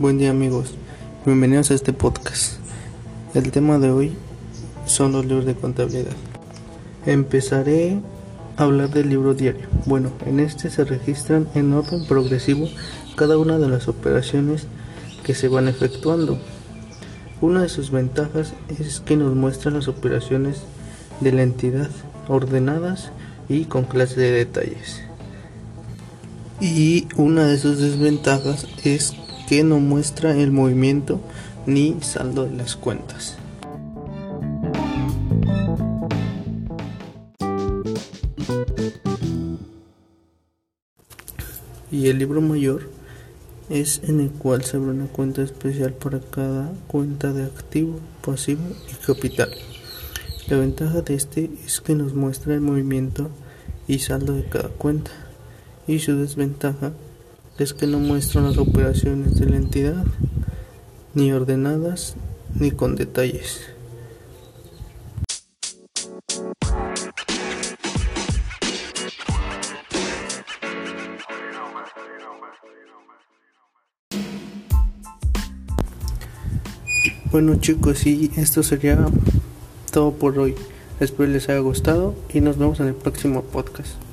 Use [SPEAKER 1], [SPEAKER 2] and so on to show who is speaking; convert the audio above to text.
[SPEAKER 1] Buen día amigos, bienvenidos a este podcast. El tema de hoy son los libros de contabilidad. Empezaré a hablar del libro diario. Bueno, en este se registran en orden progresivo cada una de las operaciones que se van efectuando. Una de sus ventajas es que nos muestra las operaciones de la entidad ordenadas y con clase de detalles. Y una de sus desventajas es que no muestra el movimiento ni saldo de las cuentas. Y el libro mayor es en el cual se abre una cuenta especial para cada cuenta de activo, pasivo y capital. La ventaja de este es que nos muestra el movimiento y saldo de cada cuenta y su desventaja es que no muestran las operaciones de la entidad, ni ordenadas ni con detalles. Bueno chicos, y esto sería todo por hoy. Espero les haya gustado y nos vemos en el próximo podcast.